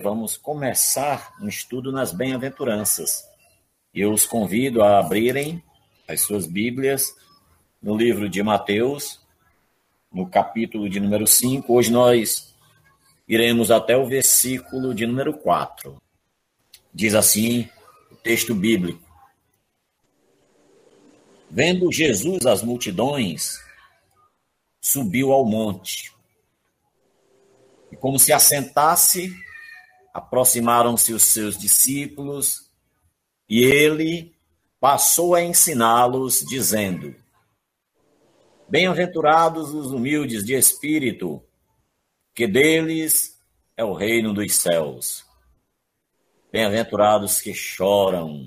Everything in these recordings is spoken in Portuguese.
vamos começar um estudo nas bem-aventuranças. Eu os convido a abrirem as suas Bíblias no livro de Mateus, no capítulo de número 5. Hoje nós iremos até o versículo de número 4. Diz assim o texto bíblico: Vendo Jesus as multidões, subiu ao monte. E como se assentasse, aproximaram-se os seus discípulos e ele passou a ensiná-los, dizendo: Bem-aventurados os humildes de espírito, que deles é o reino dos céus. Bem-aventurados que choram,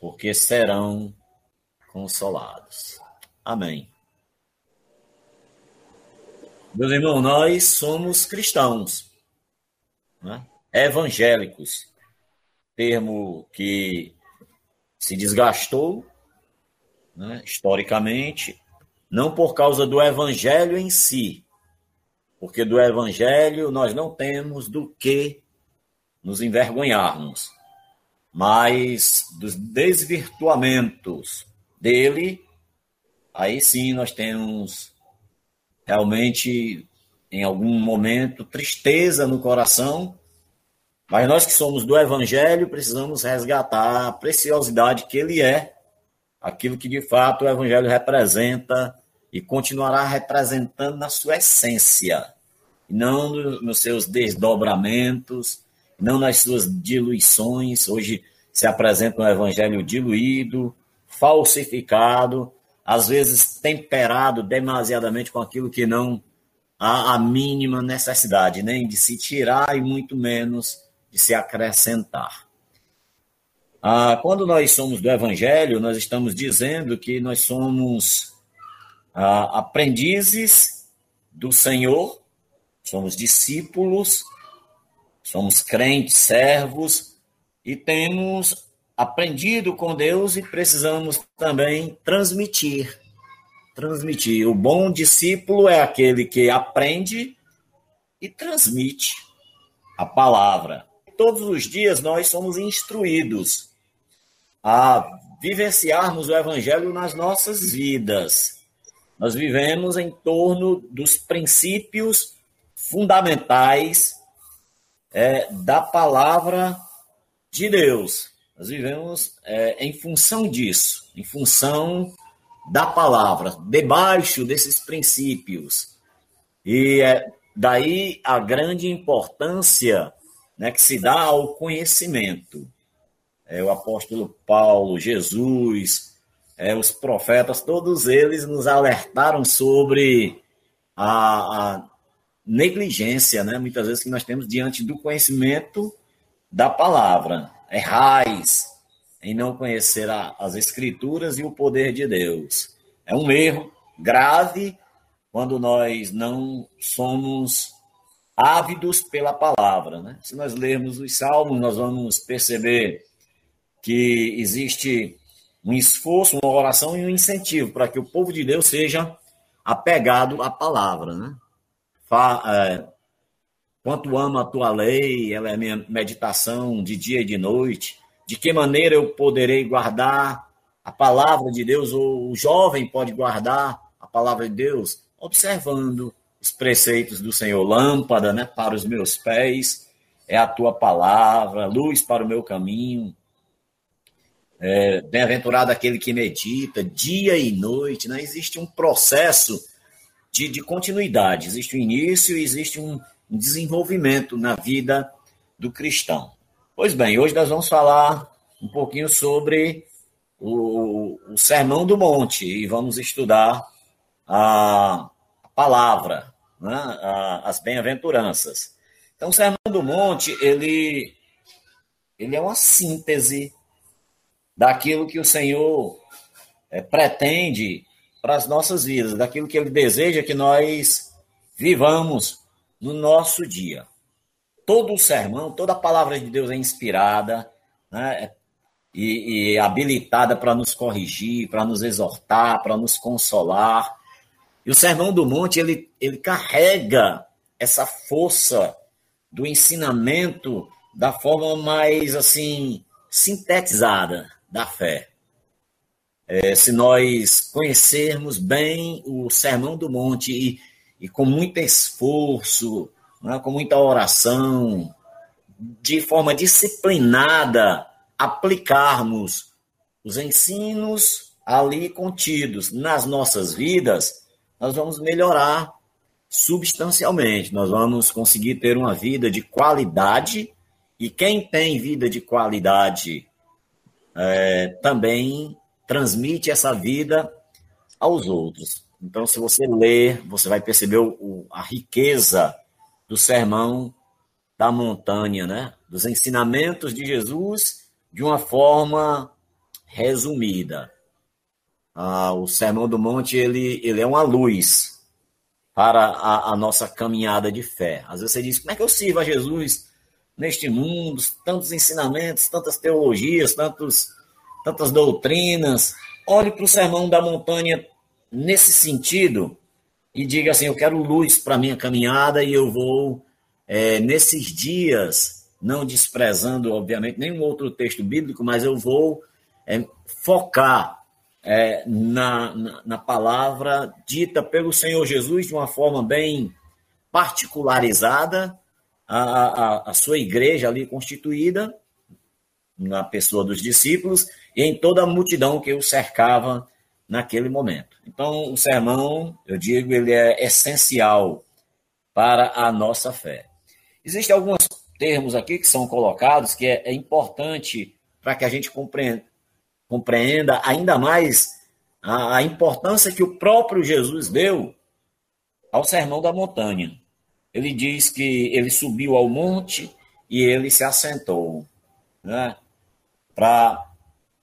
porque serão consolados. Amém. Meus irmãos, nós somos cristãos né? Evangélicos, termo que se desgastou né, historicamente, não por causa do evangelho em si, porque do evangelho nós não temos do que nos envergonharmos, mas dos desvirtuamentos dele, aí sim nós temos realmente em algum momento, tristeza no coração, mas nós que somos do Evangelho precisamos resgatar a preciosidade que ele é, aquilo que de fato o Evangelho representa e continuará representando na sua essência, não nos seus desdobramentos, não nas suas diluições. Hoje se apresenta um Evangelho diluído, falsificado, às vezes temperado demasiadamente com aquilo que não há a mínima necessidade nem de se tirar e muito menos de se acrescentar. Ah, quando nós somos do Evangelho, nós estamos dizendo que nós somos ah, aprendizes do Senhor, somos discípulos, somos crentes, servos e temos aprendido com Deus e precisamos também transmitir transmitir. O bom discípulo é aquele que aprende e transmite a palavra. Todos os dias nós somos instruídos a vivenciarmos o evangelho nas nossas vidas. Nós vivemos em torno dos princípios fundamentais é, da palavra de Deus. Nós vivemos é, em função disso, em função da palavra, debaixo desses princípios. E é daí a grande importância né, que se dá ao conhecimento. É, o apóstolo Paulo, Jesus, é, os profetas, todos eles nos alertaram sobre a, a negligência, né, muitas vezes, que nós temos diante do conhecimento da palavra. Errais, em não conhecer a, as Escrituras e o poder de Deus. É um erro grave quando nós não somos ávidos pela palavra. Né? Se nós lermos os Salmos, nós vamos perceber que existe um esforço, uma oração e um incentivo para que o povo de Deus seja apegado à palavra. Né? Fa, é, quanto amo a tua lei, ela é minha meditação de dia e de noite de que maneira eu poderei guardar a palavra de Deus, ou o jovem pode guardar a palavra de Deus, observando os preceitos do Senhor, lâmpada né, para os meus pés, é a tua palavra, luz para o meu caminho. É, Bem-aventurado aquele que medita dia e noite. Né? Existe um processo de, de continuidade, existe um início e existe um, um desenvolvimento na vida do cristão. Pois bem, hoje nós vamos falar um pouquinho sobre o, o Sermão do Monte e vamos estudar a, a palavra, né? as bem-aventuranças. Então, o Sermão do Monte, ele, ele é uma síntese daquilo que o Senhor é, pretende para as nossas vidas, daquilo que ele deseja que nós vivamos no nosso dia todo o sermão, toda a palavra de Deus é inspirada né, e, e habilitada para nos corrigir, para nos exortar, para nos consolar. E o Sermão do Monte, ele, ele carrega essa força do ensinamento da forma mais assim sintetizada da fé. É, se nós conhecermos bem o Sermão do Monte e, e com muito esforço, né, com muita oração, de forma disciplinada, aplicarmos os ensinos ali contidos nas nossas vidas, nós vamos melhorar substancialmente. Nós vamos conseguir ter uma vida de qualidade e quem tem vida de qualidade é, também transmite essa vida aos outros. Então, se você ler, você vai perceber o, a riqueza do sermão da montanha, né? Dos ensinamentos de Jesus de uma forma resumida. Ah, o sermão do monte ele, ele é uma luz para a, a, nossa caminhada de fé. Às vezes você diz, como é que eu sirvo a Jesus neste mundo, tantos ensinamentos, tantas teologias, tantos, tantas doutrinas. Olhe para o sermão da montanha nesse sentido e diga assim, eu quero luz para minha caminhada e eu vou, é, nesses dias, não desprezando, obviamente, nenhum outro texto bíblico, mas eu vou é, focar é, na, na, na, palavra dita pelo Senhor Jesus de uma forma bem particularizada, a, a sua igreja ali constituída, na pessoa dos discípulos, e em toda a multidão que o cercava naquele momento. Então, o sermão, eu digo, ele é essencial para a nossa fé. Existem alguns termos aqui que são colocados que é, é importante para que a gente compreenda, compreenda ainda mais a, a importância que o próprio Jesus deu ao sermão da montanha. Ele diz que ele subiu ao monte e ele se assentou, né? Para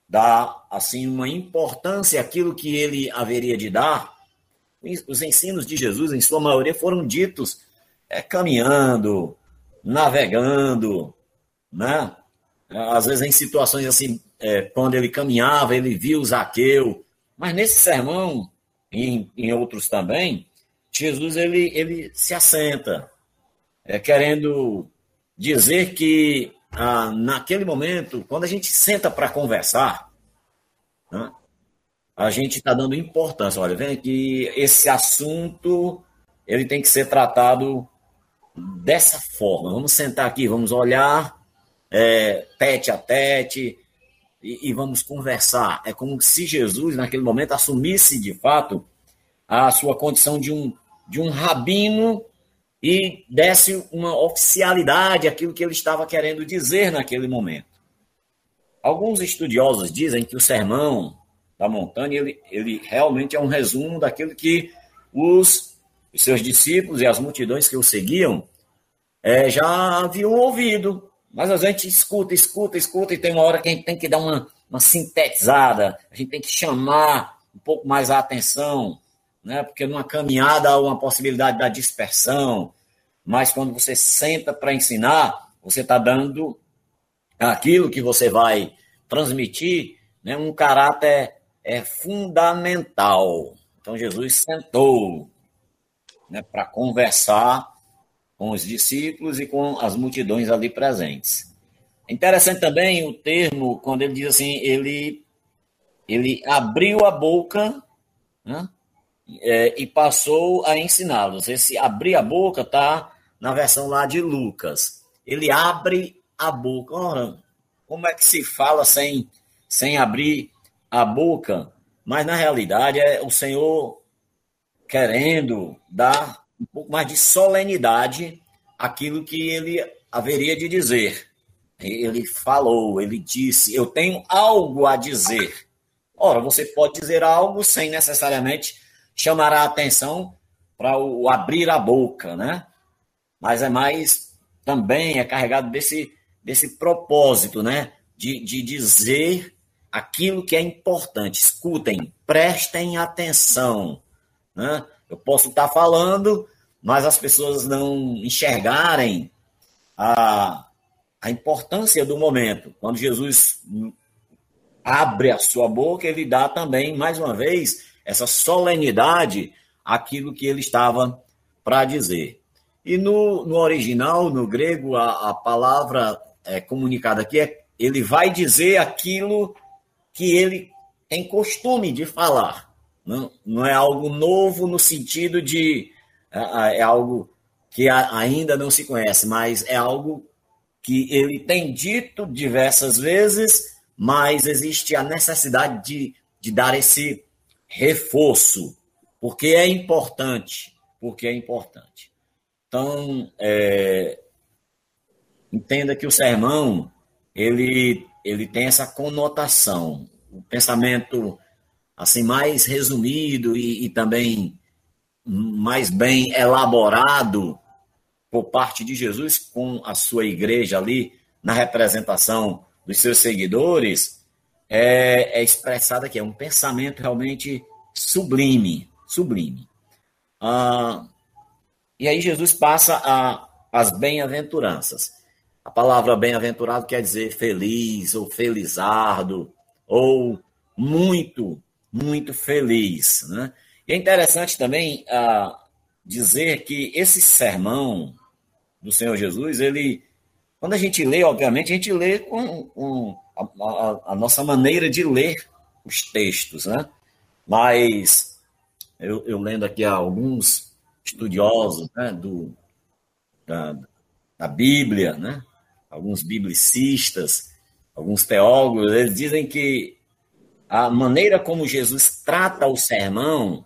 dar assim uma importância àquilo que ele haveria de dar. Os ensinos de Jesus, em sua maioria, foram ditos é, caminhando, navegando, né? Às vezes em situações assim é, quando ele caminhava, ele viu Zaqueu. Mas nesse sermão, e em, em outros também, Jesus ele, ele se assenta, é, querendo dizer que ah, naquele momento, quando a gente senta para conversar, né, a gente está dando importância. Olha, vem que esse assunto ele tem que ser tratado dessa forma. Vamos sentar aqui, vamos olhar é, tete a tete, e, e vamos conversar. É como se Jesus, naquele momento, assumisse de fato a sua condição de um, de um rabino e desse uma oficialidade àquilo que ele estava querendo dizer naquele momento. Alguns estudiosos dizem que o sermão da montanha ele, ele realmente é um resumo daquilo que os, os seus discípulos e as multidões que o seguiam é, já haviam ouvido mas a gente escuta, escuta, escuta, e tem uma hora que a gente tem que dar uma, uma sintetizada, a gente tem que chamar um pouco mais a atenção, né? porque numa caminhada há uma possibilidade da dispersão, mas quando você senta para ensinar, você está dando aquilo que você vai transmitir, né? um caráter é fundamental. Então Jesus sentou né, para conversar com os discípulos e com as multidões ali presentes. Interessante também o termo, quando ele diz assim, ele, ele abriu a boca né, é, e passou a ensiná-los. Esse abrir a boca está na versão lá de Lucas. Ele abre a boca. Ora, como é que se fala sem, sem abrir a boca? Mas na realidade é o Senhor querendo dar um pouco mais de solenidade aquilo que ele haveria de dizer. Ele falou, ele disse: Eu tenho algo a dizer. Ora, você pode dizer algo sem necessariamente chamar a atenção para o abrir a boca, né? Mas é mais também é carregado desse, desse propósito, né? De, de dizer aquilo que é importante. Escutem, prestem atenção. Né? Eu posso estar falando, mas as pessoas não enxergarem a, a importância do momento. Quando Jesus abre a sua boca, ele dá também, mais uma vez, essa solenidade àquilo que ele estava para dizer. E no, no original, no grego, a, a palavra é, comunicada aqui é ele vai dizer aquilo que ele tem costume de falar. Não, não é algo novo no sentido de é, é algo que ainda não se conhece, mas é algo que ele tem dito diversas vezes, mas existe a necessidade de, de dar esse reforço, porque é importante, porque é importante. Então, é, entenda que o sermão ele, ele tem essa conotação, o pensamento assim mais resumido e, e também mais bem elaborado por parte de Jesus com a sua igreja ali na representação dos seus seguidores é, é expressado aqui, é um pensamento realmente sublime, sublime. Ah, e aí Jesus passa a, as bem-aventuranças. A palavra bem-aventurado quer dizer feliz ou felizardo ou muito, muito feliz, né? E é interessante também ah, dizer que esse sermão do Senhor Jesus, ele, quando a gente lê, obviamente, a gente lê com, com a, a, a, nossa maneira de ler os textos, né? Mas eu, eu lendo aqui alguns estudiosos né, do, da, da Bíblia, né? alguns biblicistas, alguns teólogos, eles dizem que a maneira como Jesus trata o sermão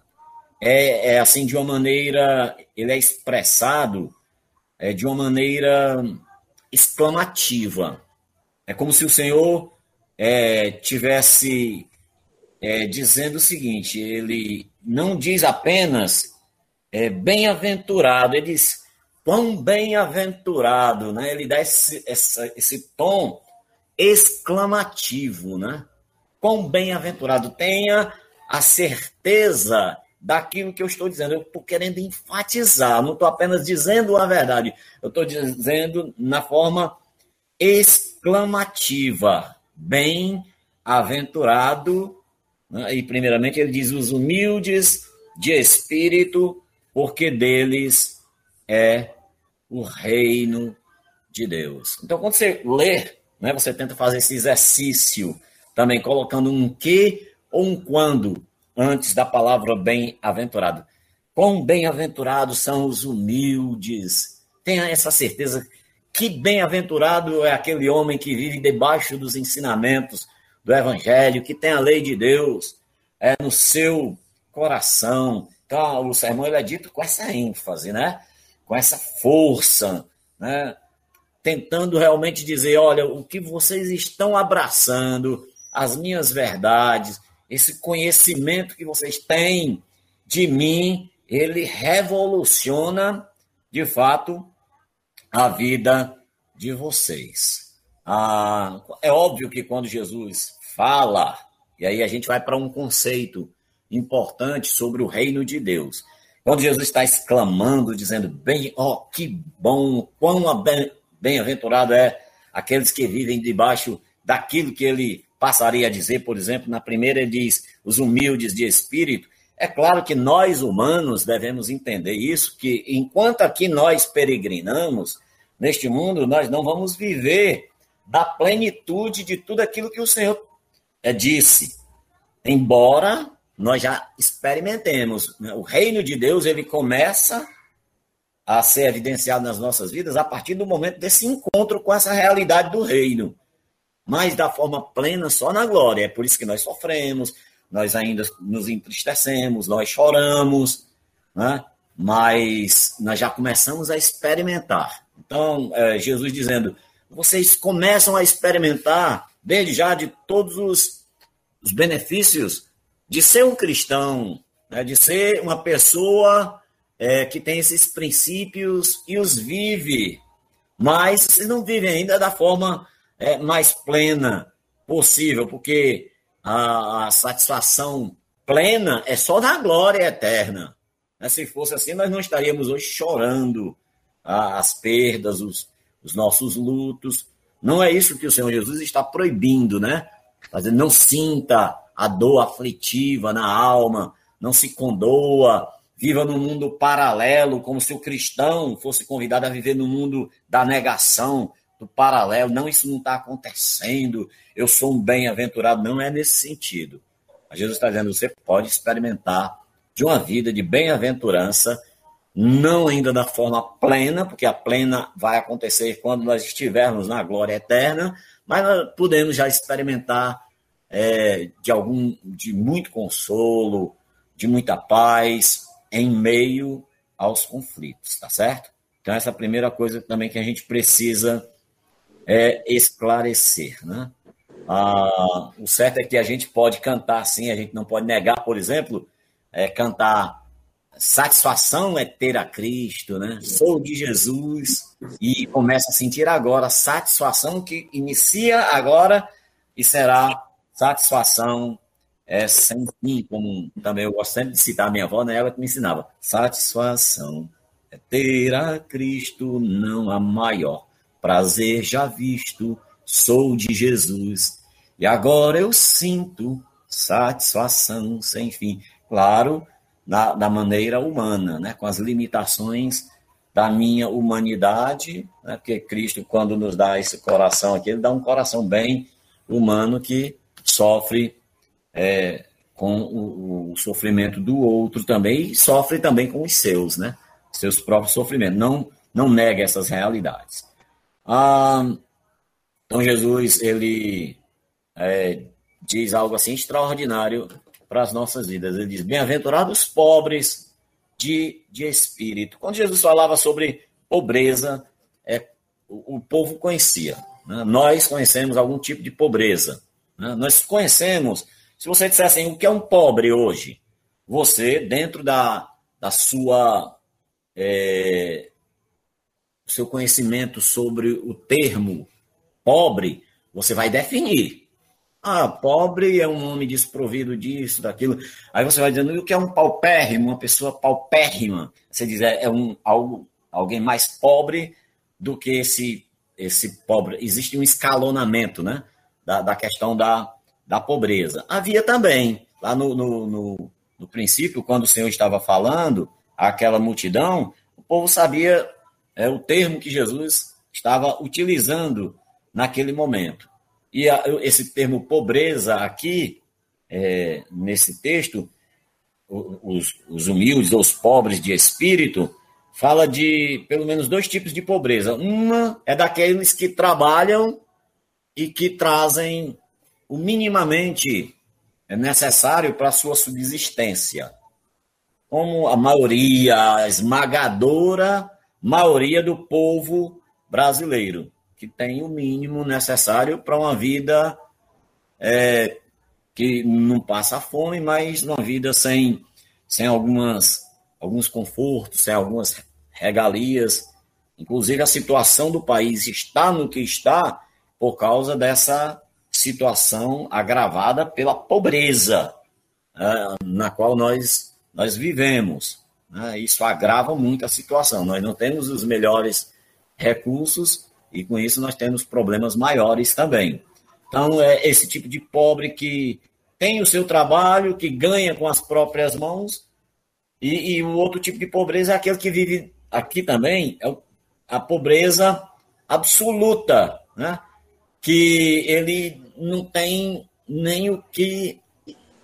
é, é assim de uma maneira, ele é expressado é, de uma maneira exclamativa. É como se o Senhor é, tivesse é, dizendo o seguinte: ele não diz apenas é, bem-aventurado, ele diz quão bem-aventurado, né? Ele dá esse, esse tom exclamativo, né? Quão bem-aventurado. Tenha a certeza daquilo que eu estou dizendo. Eu estou querendo enfatizar, não estou apenas dizendo a verdade, eu estou dizendo na forma exclamativa. Bem-aventurado. Né? E, primeiramente, ele diz: os humildes de espírito, porque deles é o reino de Deus. Então, quando você lê, né, você tenta fazer esse exercício também, colocando um que ou um quando antes da palavra bem-aventurado. Quão bem-aventurados são os humildes. Tenha essa certeza que bem-aventurado é aquele homem que vive debaixo dos ensinamentos do Evangelho, que tem a lei de Deus é no seu coração. Então, o sermão ele é dito com essa ênfase, né? com essa força, né? tentando realmente dizer: olha, o que vocês estão abraçando, as minhas verdades, esse conhecimento que vocês têm de mim, ele revoluciona, de fato, a vida de vocês. Ah, é óbvio que quando Jesus fala, e aí a gente vai para um conceito importante sobre o reino de Deus. Quando Jesus está exclamando, dizendo, bem, ó, oh, que bom, quão bem-aventurado é aqueles que vivem debaixo daquilo que ele passaria a dizer, por exemplo, na primeira diz, os humildes de espírito. É claro que nós humanos devemos entender isso, que enquanto aqui nós peregrinamos neste mundo, nós não vamos viver da plenitude de tudo aquilo que o Senhor é, disse. Embora nós já experimentemos. Né? O reino de Deus ele começa a ser evidenciado nas nossas vidas a partir do momento desse encontro com essa realidade do reino. Mas da forma plena só na glória. É por isso que nós sofremos, nós ainda nos entristecemos, nós choramos, né? mas nós já começamos a experimentar. Então, é, Jesus dizendo: vocês começam a experimentar, desde já, de todos os, os benefícios de ser um cristão, né, de ser uma pessoa é, que tem esses princípios e os vive, mas vocês não vivem ainda da forma é, mais plena possível, porque a, a, satisfação plena é só na glória eterna. Né? Se fosse assim, nós não estaríamos hoje chorando as perdas, os, os nossos lutos. Não é isso que o Senhor Jesus está proibindo, né? Não sinta a dor aflitiva na alma, não se condoa viva no mundo paralelo, como se o cristão fosse convidado a viver no mundo da negação, do paralelo. Não, isso não está acontecendo. Eu sou um bem-aventurado. Não é nesse sentido. Jesus está dizendo: você pode experimentar de uma vida de bem-aventurança, não ainda da forma plena, porque a plena vai acontecer quando nós estivermos na glória eterna, mas nós podemos já experimentar é, de algum, de muito consolo, de muita paz em meio aos conflitos, tá certo? Então essa é a primeira coisa também que a gente precisa é, esclarecer, né? Ah, o certo é que a gente pode cantar sim, a gente não pode negar, por exemplo, é, cantar satisfação é ter a Cristo, né? Sou de Jesus e começa a sentir agora satisfação que inicia agora e será satisfação é, sem fim, como também eu gosto sempre de citar a minha avó, né? Ela que me ensinava. Satisfação é ter a Cristo, não a maior. Prazer já visto, sou de Jesus. E agora eu sinto satisfação sem fim. Claro, da, da maneira humana, né? com as limitações da minha humanidade, né? porque Cristo, quando nos dá esse coração aqui, ele dá um coração bem humano que sofre é, com o, o, sofrimento do outro também e sofre também com os seus, né? Seus próprios sofrimentos. Não, não nega essas realidades. Ah, então Jesus ele é, diz algo assim extraordinário para as nossas vidas. Ele diz: Bem-aventurados pobres de, de espírito. Quando Jesus falava sobre pobreza, é, o, o povo conhecia. Né? Nós conhecemos algum tipo de pobreza. Né? Nós conhecemos. Se você dissesse assim, o que é um pobre hoje? Você, dentro da, da sua. É, seu conhecimento sobre o termo pobre, você vai definir. Ah, pobre é um homem desprovido disso, daquilo. Aí você vai dizendo, o que é um paupérrimo, uma pessoa paupérrima? Você diz, é, é um, algo, alguém mais pobre do que esse, esse pobre. Existe um escalonamento, né? Da, da questão da, da pobreza. Havia também, lá no, no, no, no princípio, quando o Senhor estava falando, aquela multidão, o povo sabia é, o termo que Jesus estava utilizando naquele momento. E a, esse termo pobreza aqui, é, nesse texto, os, os humildes ou os pobres de espírito, fala de pelo menos dois tipos de pobreza. Uma é daqueles que trabalham e que trazem o minimamente necessário para a sua subsistência. Como a maioria, esmagadora maioria do povo brasileiro que tem o mínimo necessário para uma vida é, que não passa fome, mas uma vida sem, sem algumas, alguns confortos, sem algumas regalias. Inclusive, a situação do país está no que está por causa dessa situação agravada pela pobreza é, na qual nós, nós vivemos. Né? Isso agrava muito a situação. Nós não temos os melhores recursos e com isso nós temos problemas maiores também. Então, é esse tipo de pobre que tem o seu trabalho, que ganha com as próprias mãos, e, e o outro tipo de pobreza é aquele que vive aqui também, é a pobreza absoluta, né? que ele não tem nem o que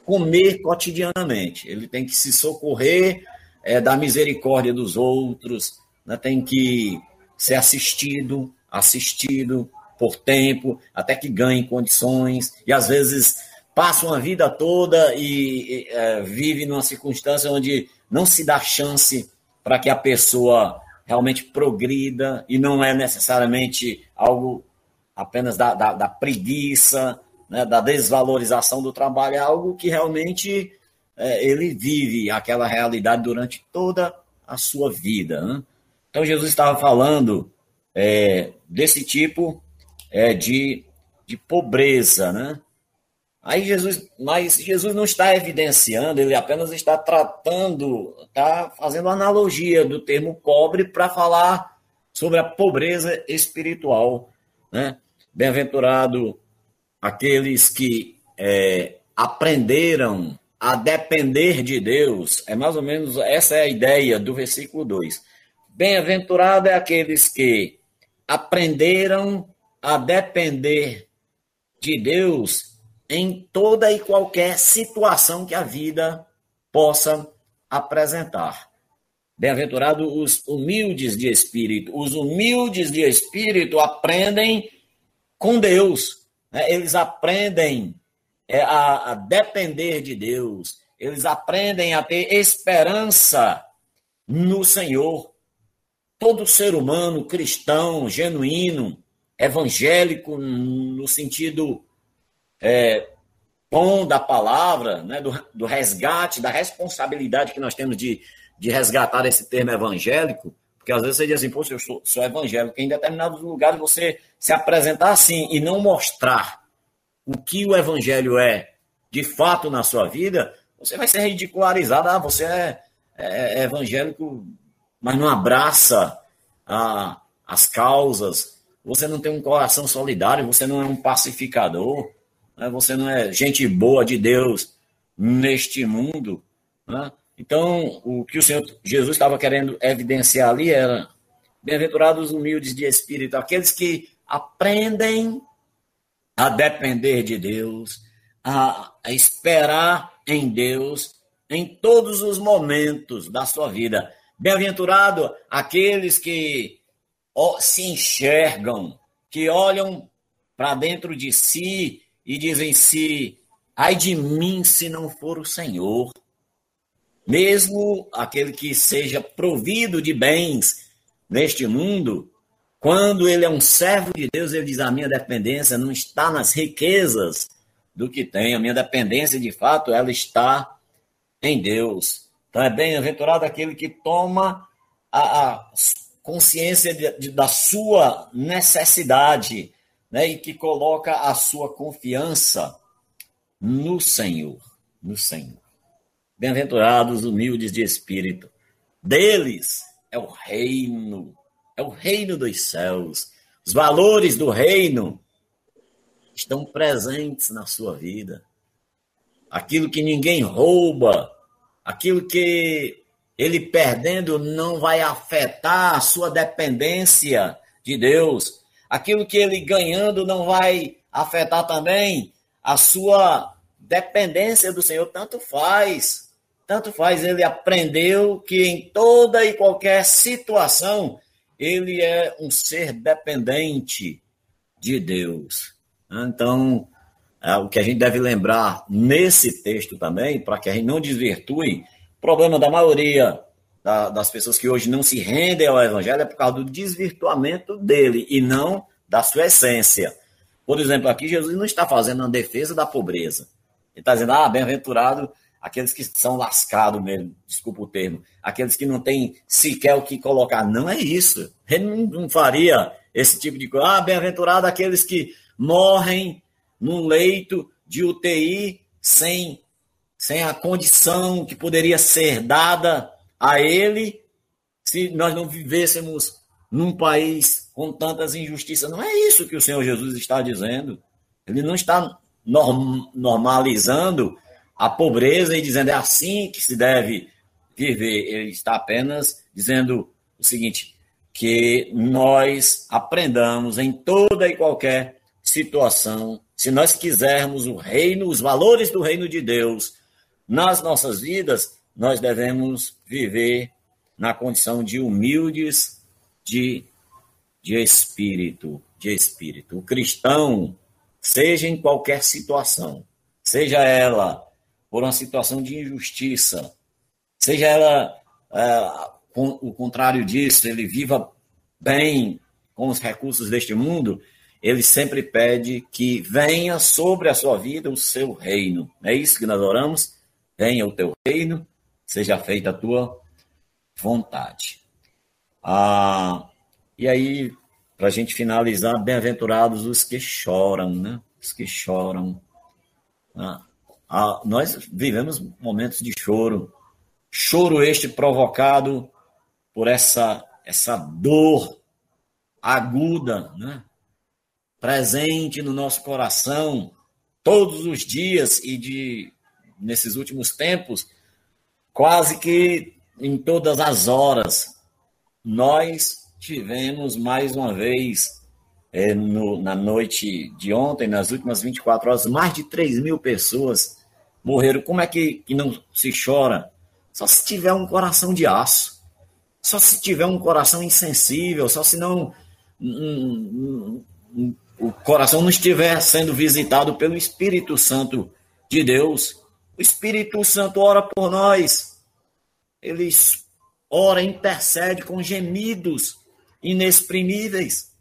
comer cotidianamente, ele tem que se socorrer é, da misericórdia dos outros, né? tem que ser assistido, assistido por tempo, até que ganhe condições, e às vezes passa uma vida toda e, e é, vive numa circunstância onde não se dá chance para que a pessoa realmente progrida, e não é necessariamente algo apenas da, da, da preguiça, né, da desvalorização do trabalho, é algo que realmente é, ele vive aquela realidade durante toda a sua vida. Né? Então, Jesus estava falando é, desse tipo é, de, de pobreza, né? Aí Jesus, mas Jesus não está evidenciando, ele apenas está tratando, está fazendo analogia do termo pobre para falar sobre a pobreza espiritual, né? Bem-aventurado aqueles que é, aprenderam a depender de Deus. É mais ou menos essa é a ideia do versículo 2. Bem-aventurado é aqueles que aprenderam a depender de Deus em toda e qualquer situação que a vida possa apresentar. Bem-aventurados os humildes de espírito. Os humildes de espírito aprendem com Deus. Né? Eles aprendem a, a depender de Deus. Eles aprendem a ter esperança no Senhor. Todo ser humano cristão, genuíno, evangélico, no sentido é, bom da palavra, né, do, do resgate, da responsabilidade que nós temos de, de resgatar esse termo evangélico, porque às vezes você diz assim, poxa, eu sou, sou evangélico, em determinados lugares você se apresentar assim e não mostrar o que o evangelho é de fato na sua vida, você vai ser ridicularizado. Ah, você é, é, é evangélico, mas não abraça a, as causas, você não tem um coração solidário, você não é um pacificador, né? você não é gente boa de Deus neste mundo. Né? Então, o que o Senhor Jesus estava querendo evidenciar ali era: bem-aventurados humildes de espírito, aqueles que aprendem a depender de Deus, a, esperar em Deus em todos os momentos da sua vida. Bem-aventurado aqueles que se enxergam, que olham para dentro de si e dizem se ai de mim se não for o Senhor. Mesmo aquele que seja provido de bens neste mundo, quando ele é um servo de Deus, ele diz: a minha dependência não está nas riquezas do que tem, a minha dependência de fato ela está em Deus. Então é bem-aventurado aquele que toma a, a consciência de, de, da sua necessidade né, e que coloca a sua confiança no Senhor, no Senhor. Bem-aventurados humildes de espírito, deles é o reino, é o reino dos céus. Os valores do reino estão presentes na sua vida. Aquilo que ninguém rouba, aquilo que ele perdendo não vai afetar a sua dependência de Deus. Aquilo que ele ganhando não vai afetar também a sua dependência do Senhor. Tanto faz tanto faz, ele aprendeu que em toda e qualquer situação ele é um ser dependente de Deus. Então, é, o que a gente deve lembrar nesse texto também, para que a gente não desvirtue, o problema da maioria da, das pessoas que hoje não se rendem ao Evangelho é por causa do desvirtuamento dele e não da sua essência. Por exemplo, aqui Jesus não está fazendo uma defesa da pobreza. Ele está dizendo, ah, bem-aventurado aqueles que são lascados mesmo, desculpa o termo, aqueles que não têm sequer o que colocar. Não é isso. Ele não, faria esse tipo de coisa. Ah, bem-aventurado aqueles que morrem num leito de UTI sem, sem a condição que poderia ser dada a ele se nós não vivêssemos num país com tantas injustiças. Não é isso que o Senhor Jesus está dizendo. Ele não está norm, normalizando a pobreza e dizendo é assim que se deve viver. Ele está apenas dizendo o seguinte: que nós aprendamos em toda e qualquer situação, se nós quisermos o reino, os valores do reino de Deus nas nossas vidas, nós devemos viver na condição de humildes de, de espírito, de espírito. O cristão, seja em qualquer situação, seja ela por uma situação de injustiça, seja ela é, o contrário disso, ele viva bem com os recursos deste mundo, ele sempre pede que venha sobre a sua vida o seu reino. É isso que nós oramos? Venha o teu reino, seja feita a tua vontade. Ah, e aí, para a gente finalizar, bem-aventurados os que choram, né? Os que choram. Ah, ah, nós vivemos momentos de choro, choro este provocado por essa, essa dor aguda, né? presente no nosso coração todos os dias e de nesses últimos tempos, quase que em todas as horas, nós tivemos mais uma vez, é, no, na noite de ontem, nas últimas 24 horas, mais de 3 mil pessoas morreram. Como é que, que não se chora? Só se tiver um coração de aço, só se tiver um coração insensível, só se não. Um, um, um, o coração não estiver sendo visitado pelo Espírito Santo de Deus. O Espírito Santo ora por nós. Ele ora, intercede com gemidos inexprimíveis.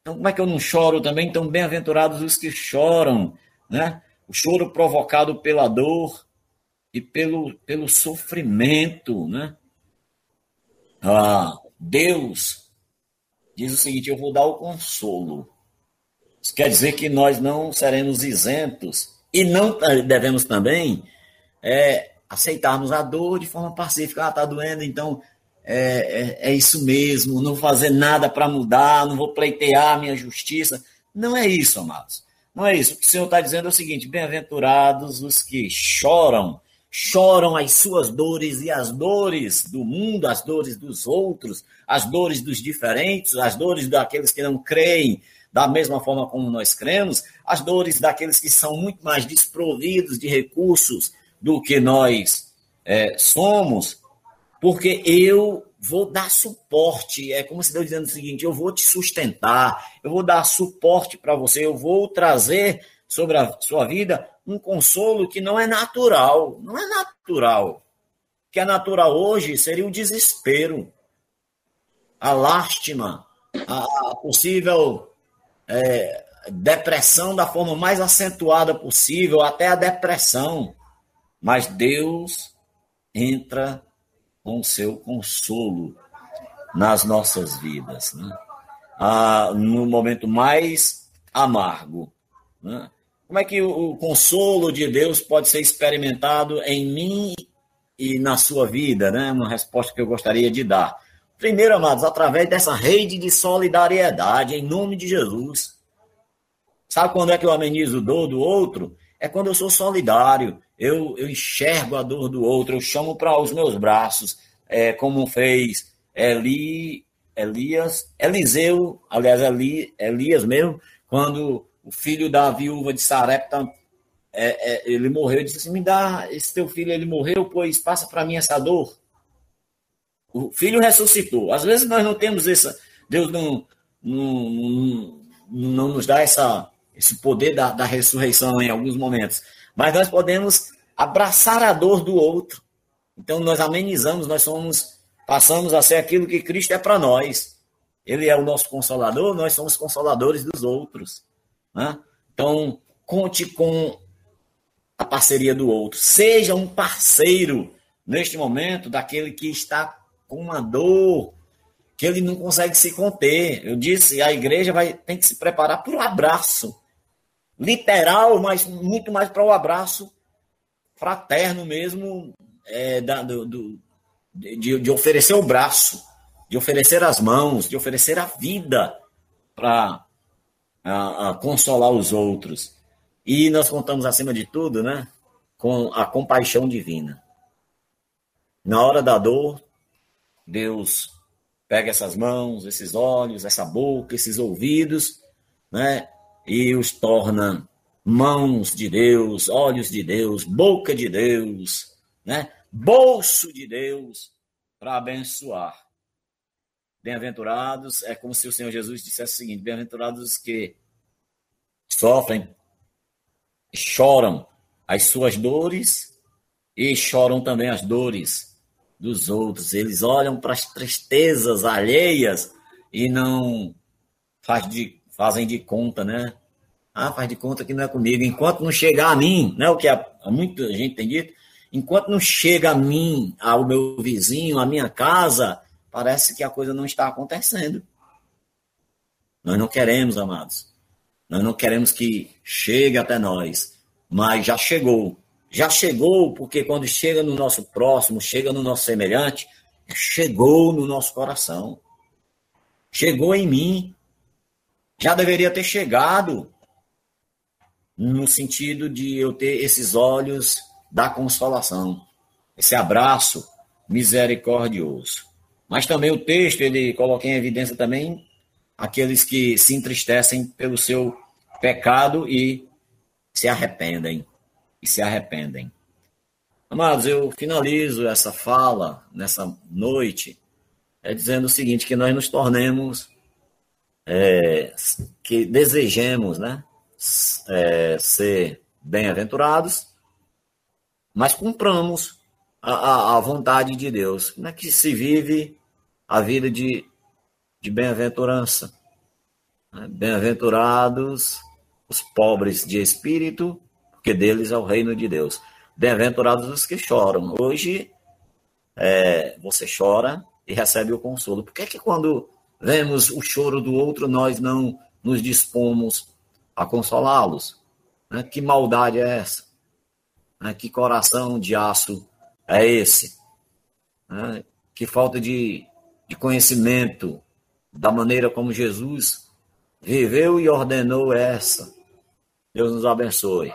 Então, como é que eu não choro também? Então, bem-aventurados os que choram, né? O choro provocado pela dor e pelo, pelo sofrimento, né? Ah, Deus diz o seguinte: eu vou dar o consolo. Isso quer dizer que nós não seremos isentos e não devemos também é, aceitarmos a dor de forma pacífica. Ah, tá doendo, então é, é, é isso mesmo, não vou fazer nada para mudar, não vou pleitear minha justiça. Não é isso, amados. Não é isso. O que o Senhor está dizendo é o seguinte: bem-aventurados os que choram, choram as suas dores e as dores do mundo, as dores dos outros, as dores dos diferentes, as dores daqueles que não creem da mesma forma como nós cremos, as dores daqueles que são muito mais desprovidos de recursos do que nós é, somos, porque eu vou dar suporte. É como se Deus dizendo o seguinte: eu vou te sustentar, eu vou dar suporte para você, eu vou trazer sobre a sua vida um consolo que não é natural. Não é natural. O que é natural hoje seria o desespero, a lástima, a possível é, depressão da forma mais acentuada possível, até a depressão. Mas Deus entra com o seu consolo nas nossas vidas. Né? Ah, no momento mais amargo. Né? Como é que o, o consolo de Deus pode ser experimentado em mim e na sua vida? Né? Uma resposta que eu gostaria de dar. Primeiro, amados, através dessa rede de solidariedade, em nome de Jesus. Sabe quando é que eu amenizo dor do outro? É quando eu sou solidário, eu, eu enxergo a dor do outro, eu chamo para os meus braços, é, como fez Eli, Elias, Eliseu, aliás, Eli, Elias mesmo, quando o filho da viúva de Sarepta, é, é, ele morreu, disse assim, me dá, esse teu filho, ele morreu, pois passa para mim essa dor. O filho ressuscitou. Às vezes nós não temos essa, Deus não, não, não, não nos dá essa, esse poder da, da ressurreição em alguns momentos mas nós podemos abraçar a dor do outro. Então nós amenizamos, nós somos, passamos a ser aquilo que Cristo é para nós. Ele é o nosso consolador, nós somos consoladores dos outros. Né? Então, conte com a parceria do outro. Seja um parceiro neste momento daquele que está com uma dor que ele não consegue se conter. Eu disse, a igreja vai tem que se preparar para o abraço literal, mas muito mais para o abraço fraterno mesmo, é, da, do, do de, de, oferecer o braço, de oferecer as mãos, de oferecer a vida para consolar os outros. E nós contamos, acima de tudo, né, com a compaixão divina. Na hora da dor, Deus pega essas mãos, esses olhos, essa boca, esses ouvidos, né, e os torna mãos de Deus, olhos de Deus, boca de Deus, né? bolso de Deus para abençoar. Bem-aventurados, é como se o Senhor Jesus dissesse o seguinte: bem-aventurados que sofrem, choram as suas dores e choram também as dores dos outros. Eles olham para as tristezas alheias e não faz de fazem de conta, né? Ah, faz de conta que não é comigo. Enquanto não chegar a mim, né? O que a, muita gente tem dito, enquanto não chega a mim, ao meu vizinho, à minha casa, parece que a coisa não está acontecendo. Nós não queremos, amados. Nós não queremos que chegue até nós, mas já chegou. Já chegou, porque quando chega no nosso próximo, chega no nosso semelhante, chegou no nosso coração. Chegou em mim já deveria ter chegado no sentido de eu ter esses olhos da consolação, esse abraço misericordioso. Mas também o texto ele coloca em evidência também aqueles que se entristecem pelo seu pecado e se arrependem e se arrependem. Amados, eu finalizo essa fala nessa noite é dizendo o seguinte, que nós nos tornemos, é, que desejemos, né, é, ser bem-aventurados, mas cumpramos a, a, vontade de Deus. Como é que se vive a vida de, de bem-aventurança? Bem-aventurados os pobres de espírito, porque deles é o reino de Deus. Bem-aventurados os que choram. Hoje é, você chora e recebe o consolo. Por que, é que quando vemos o choro do outro, nós não nos dispomos a consolá-los? Né? Que maldade é essa? Né? Que coração de aço é esse? Né? Que falta de, de conhecimento da maneira como Jesus viveu e ordenou essa. Deus nos abençoe.